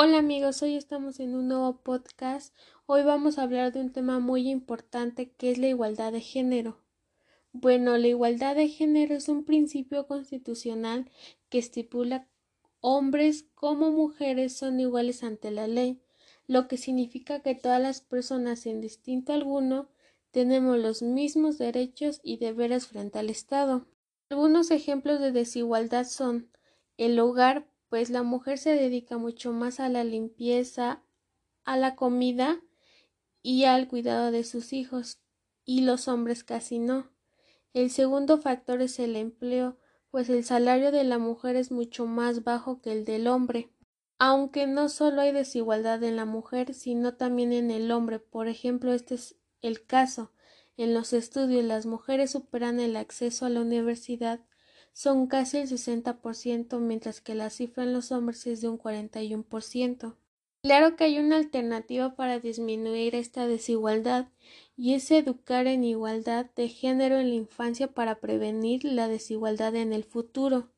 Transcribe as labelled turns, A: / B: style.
A: Hola amigos, hoy estamos en un nuevo podcast. Hoy vamos a hablar de un tema muy importante que es la igualdad de género. Bueno, la igualdad de género es un principio constitucional que estipula hombres como mujeres son iguales ante la ley, lo que significa que todas las personas sin distinto alguno tenemos los mismos derechos y deberes frente al Estado. Algunos ejemplos de desigualdad son el hogar pues la mujer se dedica mucho más a la limpieza, a la comida y al cuidado de sus hijos, y los hombres casi no. El segundo factor es el empleo, pues el salario de la mujer es mucho más bajo que el del hombre. Aunque no solo hay desigualdad en la mujer, sino también en el hombre. Por ejemplo, este es el caso. En los estudios las mujeres superan el acceso a la universidad son casi el 60%, mientras que la cifra en los hombres es de un 41%. Claro que hay una alternativa para disminuir esta desigualdad y es educar en igualdad de género en la infancia para prevenir la desigualdad en el futuro.